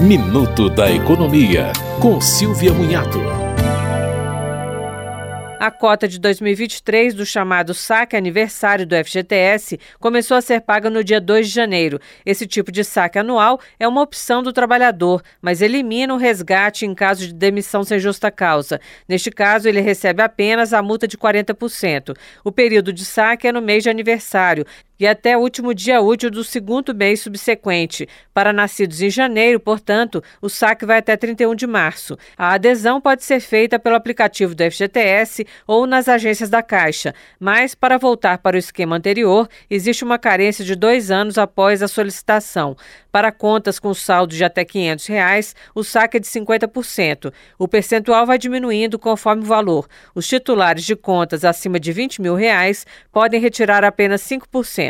Minuto da Economia, com Silvia Munhato. A cota de 2023 do chamado saque aniversário do FGTS começou a ser paga no dia 2 de janeiro. Esse tipo de saque anual é uma opção do trabalhador, mas elimina o resgate em caso de demissão sem justa causa. Neste caso, ele recebe apenas a multa de 40%. O período de saque é no mês de aniversário e até o último dia útil do segundo mês subsequente. Para nascidos em janeiro, portanto, o saque vai até 31 de março. A adesão pode ser feita pelo aplicativo do FGTS ou nas agências da Caixa, mas para voltar para o esquema anterior, existe uma carência de dois anos após a solicitação. Para contas com saldo de até 500 reais, o saque é de 50%. O percentual vai diminuindo conforme o valor. Os titulares de contas acima de 20 mil reais podem retirar apenas 5%.